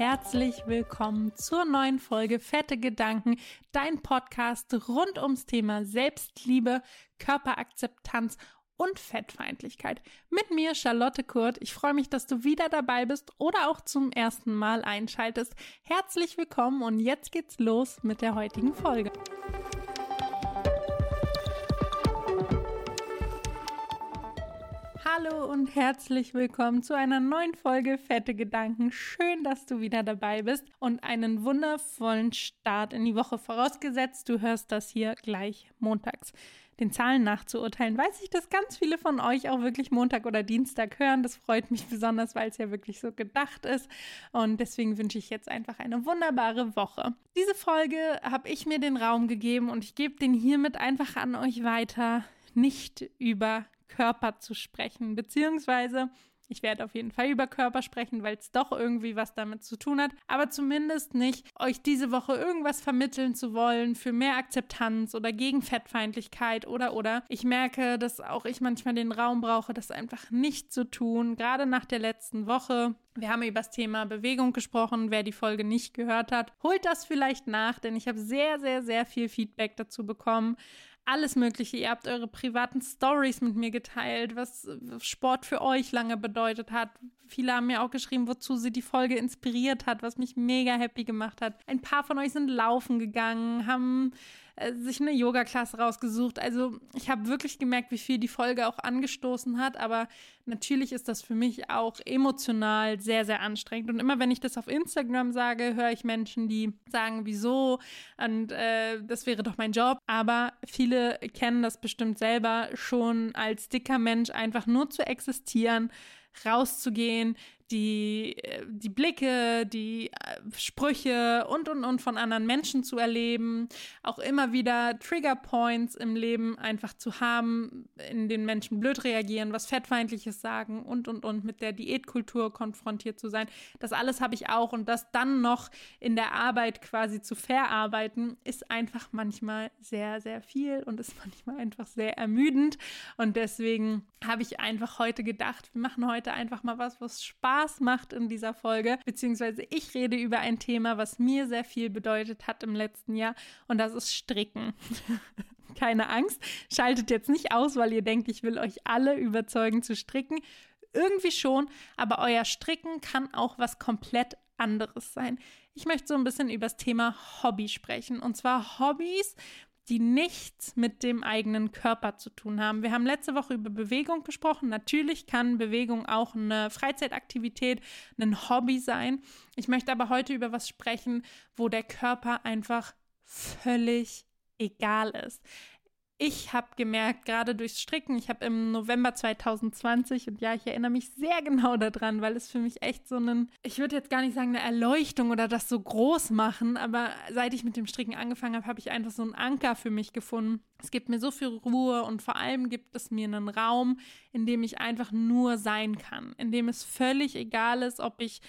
Herzlich willkommen zur neuen Folge Fette Gedanken, dein Podcast rund ums Thema Selbstliebe, Körperakzeptanz und Fettfeindlichkeit. Mit mir Charlotte Kurt. Ich freue mich, dass du wieder dabei bist oder auch zum ersten Mal einschaltest. Herzlich willkommen und jetzt geht's los mit der heutigen Folge. Hallo und herzlich willkommen zu einer neuen Folge Fette Gedanken. Schön, dass du wieder dabei bist und einen wundervollen Start in die Woche vorausgesetzt. Du hörst das hier gleich montags. Den Zahlen nachzuurteilen, weiß ich, dass ganz viele von euch auch wirklich Montag oder Dienstag hören. Das freut mich besonders, weil es ja wirklich so gedacht ist. Und deswegen wünsche ich jetzt einfach eine wunderbare Woche. Diese Folge habe ich mir den Raum gegeben und ich gebe den hiermit einfach an euch weiter. Nicht über Körper zu sprechen, beziehungsweise ich werde auf jeden Fall über Körper sprechen, weil es doch irgendwie was damit zu tun hat. Aber zumindest nicht, euch diese Woche irgendwas vermitteln zu wollen für mehr Akzeptanz oder gegen Fettfeindlichkeit oder oder. Ich merke, dass auch ich manchmal den Raum brauche, das einfach nicht zu tun. Gerade nach der letzten Woche. Wir haben über das Thema Bewegung gesprochen. Wer die Folge nicht gehört hat, holt das vielleicht nach, denn ich habe sehr, sehr, sehr viel Feedback dazu bekommen alles Mögliche. Ihr habt eure privaten Stories mit mir geteilt, was Sport für euch lange bedeutet hat. Viele haben mir auch geschrieben, wozu sie die Folge inspiriert hat, was mich mega happy gemacht hat. Ein paar von euch sind laufen gegangen, haben äh, sich eine Yoga-Klasse rausgesucht. Also ich habe wirklich gemerkt, wie viel die Folge auch angestoßen hat. Aber natürlich ist das für mich auch emotional sehr, sehr anstrengend. Und immer wenn ich das auf Instagram sage, höre ich Menschen, die sagen, wieso? Und äh, das wäre doch mein Job. Aber viele kennen das bestimmt selber schon als dicker Mensch einfach nur zu existieren rauszugehen, die, äh, die Blicke, die äh, Sprüche und, und, und von anderen Menschen zu erleben, auch immer wieder Trigger Points im Leben einfach zu haben, in denen Menschen blöd reagieren, was Fettfeindliches sagen und, und, und mit der Diätkultur konfrontiert zu sein. Das alles habe ich auch und das dann noch in der Arbeit quasi zu verarbeiten, ist einfach manchmal sehr, sehr viel und ist manchmal einfach sehr ermüdend und deswegen habe ich einfach heute gedacht, wir machen heute einfach mal was, was Spaß Spaß macht in dieser Folge, beziehungsweise ich rede über ein Thema, was mir sehr viel bedeutet hat im letzten Jahr und das ist Stricken. Keine Angst, schaltet jetzt nicht aus, weil ihr denkt, ich will euch alle überzeugen zu stricken. Irgendwie schon, aber euer Stricken kann auch was komplett anderes sein. Ich möchte so ein bisschen über das Thema Hobby sprechen. Und zwar Hobbys, die nichts mit dem eigenen Körper zu tun haben. Wir haben letzte Woche über Bewegung gesprochen. Natürlich kann Bewegung auch eine Freizeitaktivität, ein Hobby sein. Ich möchte aber heute über was sprechen, wo der Körper einfach völlig egal ist ich habe gemerkt, gerade durchs Stricken, ich habe im November 2020, und ja, ich erinnere mich sehr genau daran, weil es für mich echt so ein, ich würde jetzt gar nicht sagen eine Erleuchtung oder das so groß machen, aber seit ich mit dem Stricken angefangen habe, habe ich einfach so einen Anker für mich gefunden. Es gibt mir so viel Ruhe und vor allem gibt es mir einen Raum, in dem ich einfach nur sein kann, in dem es völlig egal ist, ob ich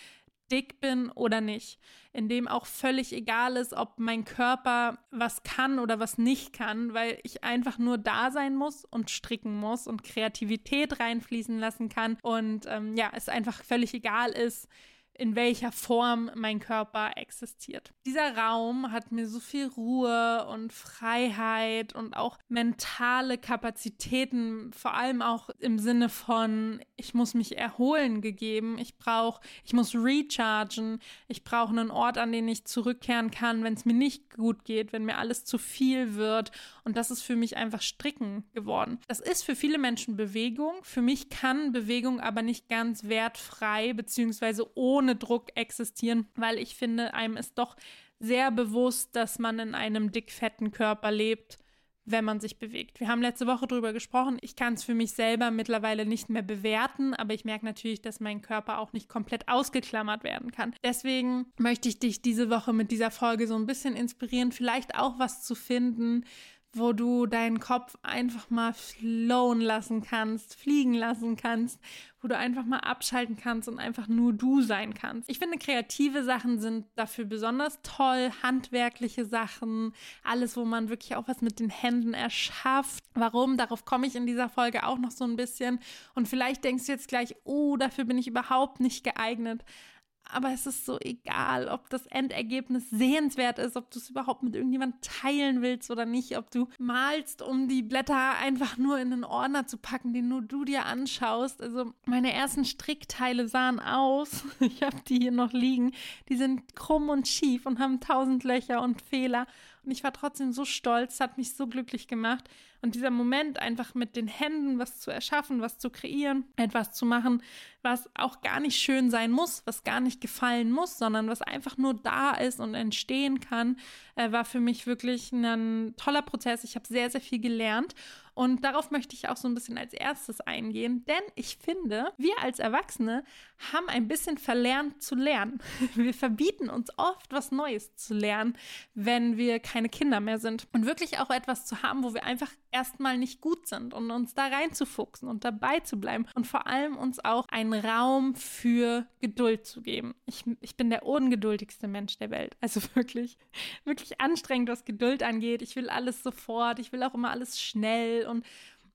dick bin oder nicht, in dem auch völlig egal ist, ob mein Körper was kann oder was nicht kann, weil ich einfach nur da sein muss und stricken muss und Kreativität reinfließen lassen kann und ähm, ja, es einfach völlig egal ist, in welcher Form mein Körper existiert. Dieser Raum hat mir so viel Ruhe und Freiheit und auch mentale Kapazitäten, vor allem auch im Sinne von, ich muss mich erholen gegeben, ich brauche, ich muss rechargen, ich brauche einen Ort, an den ich zurückkehren kann, wenn es mir nicht gut geht, wenn mir alles zu viel wird. Und das ist für mich einfach Stricken geworden. Das ist für viele Menschen Bewegung. Für mich kann Bewegung aber nicht ganz wertfrei beziehungsweise ohne ohne Druck existieren, weil ich finde, einem ist doch sehr bewusst, dass man in einem dickfetten Körper lebt, wenn man sich bewegt. Wir haben letzte Woche darüber gesprochen. Ich kann es für mich selber mittlerweile nicht mehr bewerten, aber ich merke natürlich, dass mein Körper auch nicht komplett ausgeklammert werden kann. Deswegen möchte ich dich diese Woche mit dieser Folge so ein bisschen inspirieren, vielleicht auch was zu finden, wo du deinen Kopf einfach mal flowen lassen kannst, fliegen lassen kannst, wo du einfach mal abschalten kannst und einfach nur du sein kannst. Ich finde, kreative Sachen sind dafür besonders toll, handwerkliche Sachen, alles, wo man wirklich auch was mit den Händen erschafft. Warum? Darauf komme ich in dieser Folge auch noch so ein bisschen. Und vielleicht denkst du jetzt gleich, oh, dafür bin ich überhaupt nicht geeignet. Aber es ist so egal, ob das Endergebnis sehenswert ist, ob du es überhaupt mit irgendjemandem teilen willst oder nicht, ob du malst, um die Blätter einfach nur in einen Ordner zu packen, den nur du dir anschaust. Also meine ersten Strickteile sahen aus, ich habe die hier noch liegen, die sind krumm und schief und haben tausend Löcher und Fehler. Und ich war trotzdem so stolz, hat mich so glücklich gemacht. Und dieser Moment, einfach mit den Händen was zu erschaffen, was zu kreieren, etwas zu machen, was auch gar nicht schön sein muss, was gar nicht gefallen muss, sondern was einfach nur da ist und entstehen kann, äh, war für mich wirklich ein toller Prozess. Ich habe sehr, sehr viel gelernt. Und darauf möchte ich auch so ein bisschen als erstes eingehen, denn ich finde, wir als Erwachsene haben ein bisschen verlernt zu lernen. Wir verbieten uns oft, was Neues zu lernen, wenn wir keine Kinder mehr sind. Und wirklich auch etwas zu haben, wo wir einfach erstmal nicht gut sind und uns da reinzufuchsen und dabei zu bleiben und vor allem uns auch einen Raum für Geduld zu geben. Ich, ich bin der ungeduldigste Mensch der Welt. Also wirklich, wirklich anstrengend, was Geduld angeht. Ich will alles sofort, ich will auch immer alles schnell und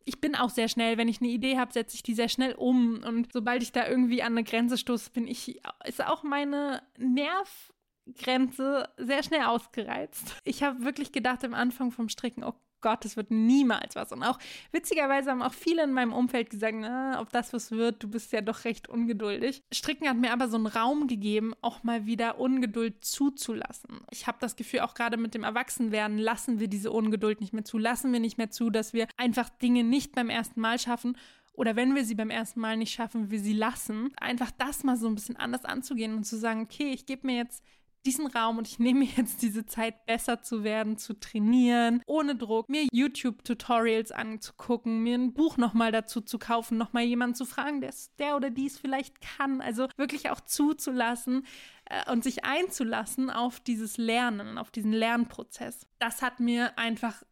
ich bin auch sehr schnell, wenn ich eine Idee habe, setze ich die sehr schnell um. Und sobald ich da irgendwie an eine Grenze stoße, bin ich, ist auch meine Nervgrenze sehr schnell ausgereizt. Ich habe wirklich gedacht am Anfang vom Stricken, oh Gott, das wird niemals was. Und auch witzigerweise haben auch viele in meinem Umfeld gesagt, na, ob das was wird, du bist ja doch recht ungeduldig. Stricken hat mir aber so einen Raum gegeben, auch mal wieder Ungeduld zuzulassen. Ich habe das Gefühl, auch gerade mit dem Erwachsenwerden lassen wir diese Ungeduld nicht mehr zu, lassen wir nicht mehr zu, dass wir einfach Dinge nicht beim ersten Mal schaffen oder wenn wir sie beim ersten Mal nicht schaffen, wir sie lassen, einfach das mal so ein bisschen anders anzugehen und zu sagen, okay, ich gebe mir jetzt diesen Raum und ich nehme mir jetzt diese Zeit, besser zu werden, zu trainieren, ohne Druck, mir YouTube-Tutorials anzugucken, mir ein Buch nochmal dazu zu kaufen, nochmal jemanden zu fragen, der, der oder dies vielleicht kann. Also wirklich auch zuzulassen äh, und sich einzulassen auf dieses Lernen, auf diesen Lernprozess. Das hat mir einfach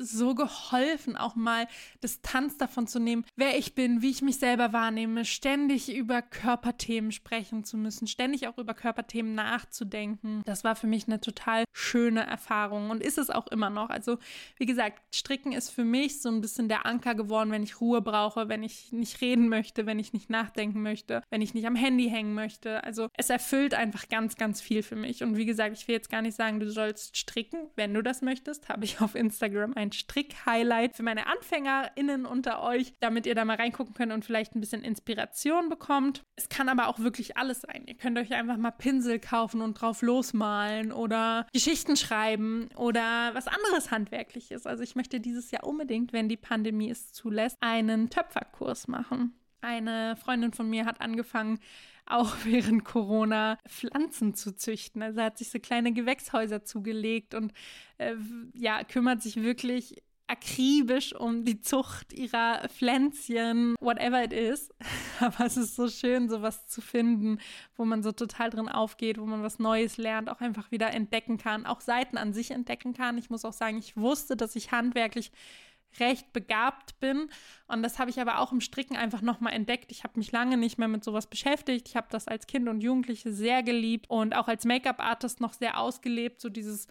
so geholfen, auch mal Distanz davon zu nehmen, wer ich bin, wie ich mich selber wahrnehme, ständig über Körperthemen sprechen zu müssen, ständig auch über Körperthemen nachzudenken. Das war für mich eine total schöne Erfahrung und ist es auch immer noch. Also, wie gesagt, Stricken ist für mich so ein bisschen der Anker geworden, wenn ich Ruhe brauche, wenn ich nicht reden möchte, wenn ich nicht nachdenken möchte, wenn ich nicht am Handy hängen möchte. Also, es erfüllt einfach ganz, ganz viel für mich. Und wie gesagt, ich will jetzt gar nicht sagen, du sollst stricken. Wenn du das möchtest, habe ich auf Instagram ein ein Strick-Highlight für meine AnfängerInnen unter euch, damit ihr da mal reingucken könnt und vielleicht ein bisschen Inspiration bekommt. Es kann aber auch wirklich alles sein. Ihr könnt euch einfach mal Pinsel kaufen und drauf losmalen oder Geschichten schreiben oder was anderes Handwerkliches. Also ich möchte dieses Jahr unbedingt, wenn die Pandemie es zulässt, einen Töpferkurs machen. Eine Freundin von mir hat angefangen, auch während Corona Pflanzen zu züchten. Also hat sich so kleine Gewächshäuser zugelegt und äh, ja, kümmert sich wirklich akribisch um die Zucht ihrer Pflänzchen, whatever it is. Aber es ist so schön, sowas zu finden, wo man so total drin aufgeht, wo man was Neues lernt, auch einfach wieder entdecken kann, auch Seiten an sich entdecken kann. Ich muss auch sagen, ich wusste, dass ich handwerklich recht begabt bin. Und das habe ich aber auch im Stricken einfach nochmal entdeckt. Ich habe mich lange nicht mehr mit sowas beschäftigt. Ich habe das als Kind und Jugendliche sehr geliebt und auch als Make-up-Artist noch sehr ausgelebt, so dieses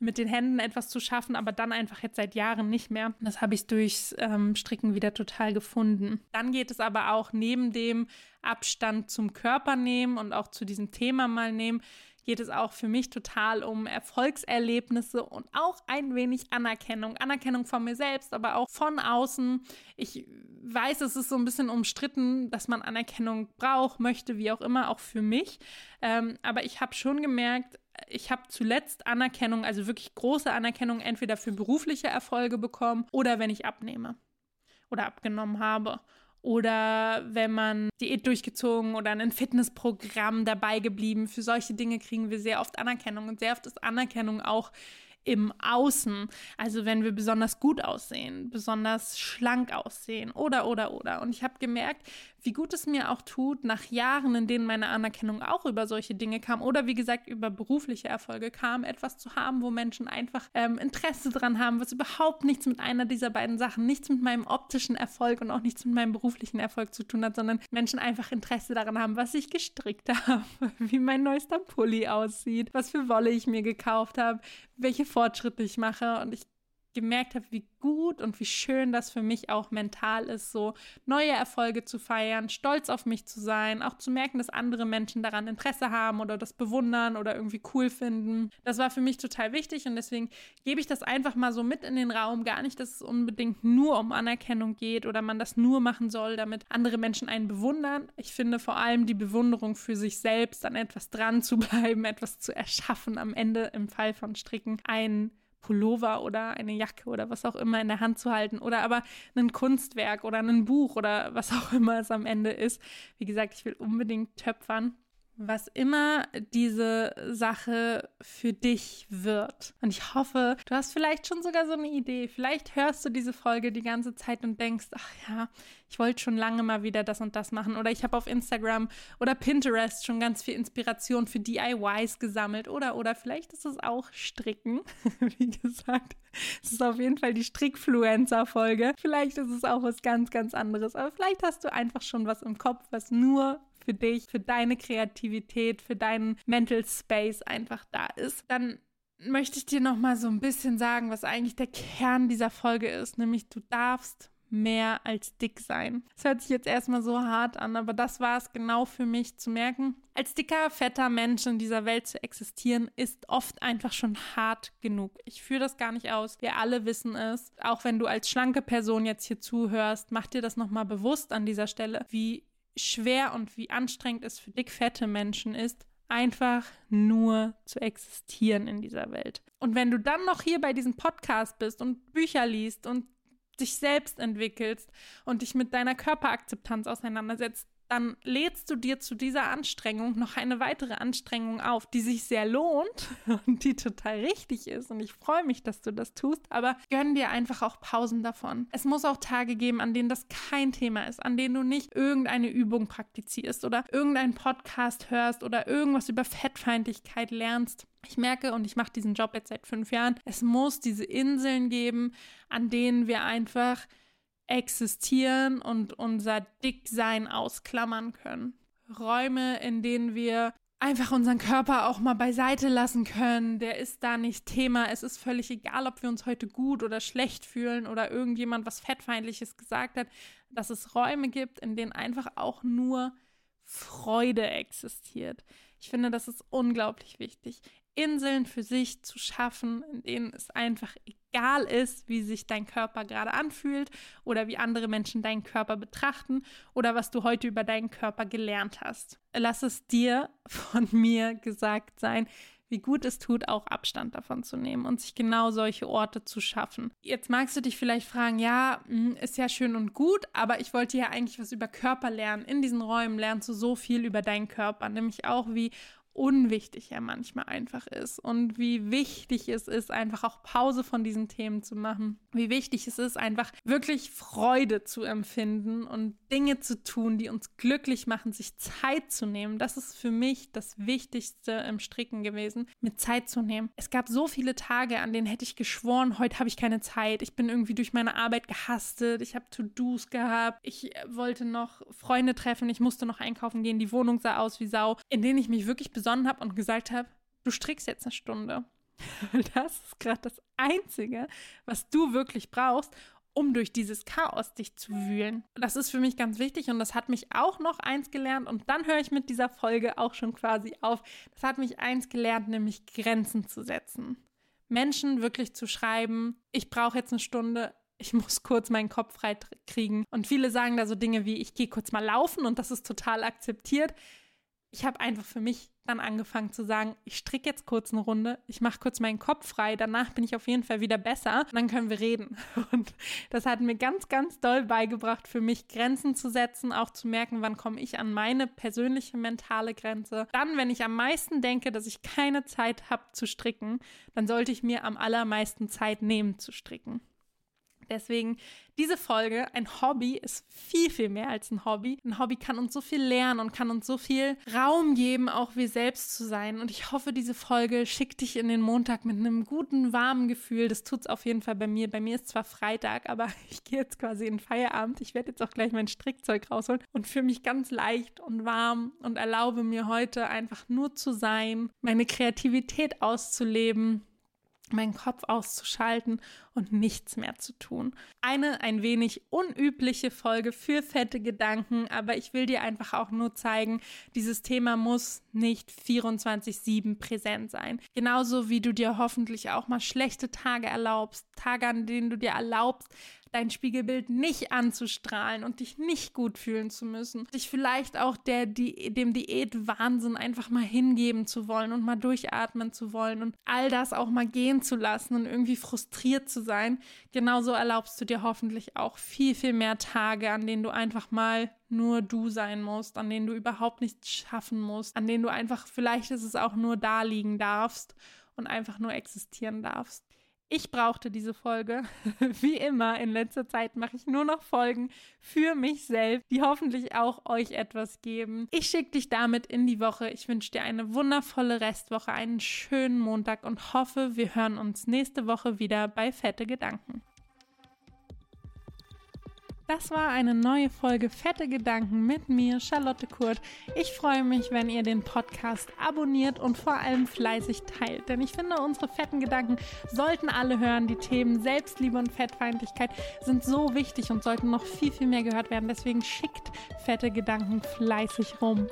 mit den Händen etwas zu schaffen, aber dann einfach jetzt seit Jahren nicht mehr. Das habe ich durchs ähm, Stricken wieder total gefunden. Dann geht es aber auch neben dem Abstand zum Körper nehmen und auch zu diesem Thema mal nehmen, geht es auch für mich total um Erfolgserlebnisse und auch ein wenig Anerkennung. Anerkennung von mir selbst, aber auch von außen. Ich weiß, es ist so ein bisschen umstritten, dass man Anerkennung braucht, möchte, wie auch immer, auch für mich. Ähm, aber ich habe schon gemerkt, ich habe zuletzt Anerkennung, also wirklich große Anerkennung, entweder für berufliche Erfolge bekommen oder wenn ich abnehme oder abgenommen habe oder wenn man Diät durchgezogen oder ein Fitnessprogramm dabei geblieben. Für solche Dinge kriegen wir sehr oft Anerkennung und sehr oft ist Anerkennung auch im Außen. Also wenn wir besonders gut aussehen, besonders schlank aussehen oder oder oder. Und ich habe gemerkt, wie gut es mir auch tut, nach Jahren, in denen meine Anerkennung auch über solche Dinge kam oder wie gesagt über berufliche Erfolge kam, etwas zu haben, wo Menschen einfach ähm, Interesse dran haben, was überhaupt nichts mit einer dieser beiden Sachen, nichts mit meinem optischen Erfolg und auch nichts mit meinem beruflichen Erfolg zu tun hat, sondern Menschen einfach Interesse daran haben, was ich gestrickt habe, wie mein neuester Pulli aussieht, was für Wolle ich mir gekauft habe, welche Fortschritte ich mache. Und ich gemerkt habe, wie gut und wie schön das für mich auch mental ist, so neue Erfolge zu feiern, stolz auf mich zu sein, auch zu merken, dass andere Menschen daran Interesse haben oder das bewundern oder irgendwie cool finden. Das war für mich total wichtig und deswegen gebe ich das einfach mal so mit in den Raum. Gar nicht, dass es unbedingt nur um Anerkennung geht oder man das nur machen soll, damit andere Menschen einen bewundern. Ich finde vor allem die Bewunderung für sich selbst, an etwas dran zu bleiben, etwas zu erschaffen, am Ende im Fall von Stricken ein Pullover oder eine Jacke oder was auch immer in der Hand zu halten oder aber ein Kunstwerk oder ein Buch oder was auch immer es am Ende ist. Wie gesagt, ich will unbedingt töpfern was immer diese Sache für dich wird. Und ich hoffe, du hast vielleicht schon sogar so eine Idee. Vielleicht hörst du diese Folge die ganze Zeit und denkst, ach ja, ich wollte schon lange mal wieder das und das machen. Oder ich habe auf Instagram oder Pinterest schon ganz viel Inspiration für DIYs gesammelt. Oder, oder vielleicht ist es auch Stricken. Wie gesagt, es ist auf jeden Fall die Strickfluencer-Folge. Vielleicht ist es auch was ganz, ganz anderes. Aber vielleicht hast du einfach schon was im Kopf, was nur für dich, für deine Kreativität, für deinen Mental Space einfach da ist, dann möchte ich dir noch mal so ein bisschen sagen, was eigentlich der Kern dieser Folge ist, nämlich du darfst mehr als dick sein. Das hört sich jetzt erstmal so hart an, aber das war es genau für mich zu merken. Als dicker, fetter Mensch in dieser Welt zu existieren, ist oft einfach schon hart genug. Ich führe das gar nicht aus. Wir alle wissen es. Auch wenn du als schlanke Person jetzt hier zuhörst, mach dir das nochmal bewusst an dieser Stelle, wie schwer und wie anstrengend es für dickfette Menschen ist, einfach nur zu existieren in dieser Welt. Und wenn du dann noch hier bei diesem Podcast bist und Bücher liest und dich selbst entwickelst und dich mit deiner Körperakzeptanz auseinandersetzt, dann lädst du dir zu dieser Anstrengung noch eine weitere Anstrengung auf, die sich sehr lohnt und die total richtig ist. Und ich freue mich, dass du das tust, aber gönn dir einfach auch Pausen davon. Es muss auch Tage geben, an denen das kein Thema ist, an denen du nicht irgendeine Übung praktizierst oder irgendeinen Podcast hörst oder irgendwas über Fettfeindlichkeit lernst. Ich merke, und ich mache diesen Job jetzt seit fünf Jahren, es muss diese Inseln geben, an denen wir einfach existieren und unser Dicksein ausklammern können. Räume, in denen wir einfach unseren Körper auch mal beiseite lassen können. Der ist da nicht Thema. Es ist völlig egal, ob wir uns heute gut oder schlecht fühlen oder irgendjemand was Fettfeindliches gesagt hat, dass es Räume gibt, in denen einfach auch nur Freude existiert. Ich finde, das ist unglaublich wichtig. Inseln für sich zu schaffen, in denen es einfach egal ist, wie sich dein Körper gerade anfühlt oder wie andere Menschen deinen Körper betrachten oder was du heute über deinen Körper gelernt hast. Lass es dir von mir gesagt sein, wie gut es tut, auch Abstand davon zu nehmen und sich genau solche Orte zu schaffen. Jetzt magst du dich vielleicht fragen, ja, hm, ist ja schön und gut, aber ich wollte ja eigentlich was über Körper lernen. In diesen Räumen lernst du so viel über deinen Körper, nämlich auch wie unwichtig er manchmal einfach ist und wie wichtig es ist, einfach auch Pause von diesen Themen zu machen. Wie wichtig es ist, einfach wirklich Freude zu empfinden und Dinge zu tun, die uns glücklich machen, sich Zeit zu nehmen. Das ist für mich das Wichtigste im Stricken gewesen, mir Zeit zu nehmen. Es gab so viele Tage, an denen hätte ich geschworen, heute habe ich keine Zeit. Ich bin irgendwie durch meine Arbeit gehastet. Ich habe To-Dos gehabt. Ich wollte noch Freunde treffen. Ich musste noch einkaufen gehen. Die Wohnung sah aus wie Sau, in denen ich mich wirklich besonnen habe und gesagt habe, du strickst jetzt eine Stunde. Das ist gerade das Einzige, was du wirklich brauchst, um durch dieses Chaos dich zu wühlen. Das ist für mich ganz wichtig und das hat mich auch noch eins gelernt und dann höre ich mit dieser Folge auch schon quasi auf. Das hat mich eins gelernt, nämlich Grenzen zu setzen. Menschen wirklich zu schreiben, ich brauche jetzt eine Stunde, ich muss kurz meinen Kopf frei kriegen. Und viele sagen da so Dinge wie, ich gehe kurz mal laufen und das ist total akzeptiert ich habe einfach für mich dann angefangen zu sagen, ich stricke jetzt kurz eine Runde, ich mache kurz meinen Kopf frei, danach bin ich auf jeden Fall wieder besser und dann können wir reden. Und das hat mir ganz, ganz doll beigebracht, für mich Grenzen zu setzen, auch zu merken, wann komme ich an meine persönliche mentale Grenze. Dann, wenn ich am meisten denke, dass ich keine Zeit habe zu stricken, dann sollte ich mir am allermeisten Zeit nehmen zu stricken. Deswegen diese Folge, ein Hobby ist viel, viel mehr als ein Hobby. Ein Hobby kann uns so viel lernen und kann uns so viel Raum geben, auch wir selbst zu sein. Und ich hoffe, diese Folge schickt dich in den Montag mit einem guten, warmen Gefühl. Das tut es auf jeden Fall bei mir. Bei mir ist zwar Freitag, aber ich gehe jetzt quasi in Feierabend. Ich werde jetzt auch gleich mein Strickzeug rausholen und fühle mich ganz leicht und warm und erlaube mir heute einfach nur zu sein, meine Kreativität auszuleben meinen Kopf auszuschalten und nichts mehr zu tun. Eine ein wenig unübliche Folge für fette Gedanken, aber ich will dir einfach auch nur zeigen, dieses Thema muss nicht 24/7 präsent sein. Genauso wie du dir hoffentlich auch mal schlechte Tage erlaubst, Tage, an denen du dir erlaubst, dein Spiegelbild nicht anzustrahlen und dich nicht gut fühlen zu müssen. Dich vielleicht auch der, die, dem Diätwahnsinn einfach mal hingeben zu wollen und mal durchatmen zu wollen und all das auch mal gehen zu lassen und irgendwie frustriert zu sein. Genauso erlaubst du dir hoffentlich auch viel, viel mehr Tage, an denen du einfach mal nur du sein musst, an denen du überhaupt nichts schaffen musst, an denen du einfach, vielleicht ist es auch nur da liegen darfst und einfach nur existieren darfst. Ich brauchte diese Folge. Wie immer in letzter Zeit mache ich nur noch Folgen für mich selbst, die hoffentlich auch euch etwas geben. Ich schicke dich damit in die Woche. Ich wünsche dir eine wundervolle Restwoche, einen schönen Montag und hoffe, wir hören uns nächste Woche wieder bei Fette Gedanken. Das war eine neue Folge Fette Gedanken mit mir, Charlotte Kurt. Ich freue mich, wenn ihr den Podcast abonniert und vor allem fleißig teilt. Denn ich finde, unsere fetten Gedanken sollten alle hören. Die Themen Selbstliebe und Fettfeindlichkeit sind so wichtig und sollten noch viel, viel mehr gehört werden. Deswegen schickt fette Gedanken fleißig rum.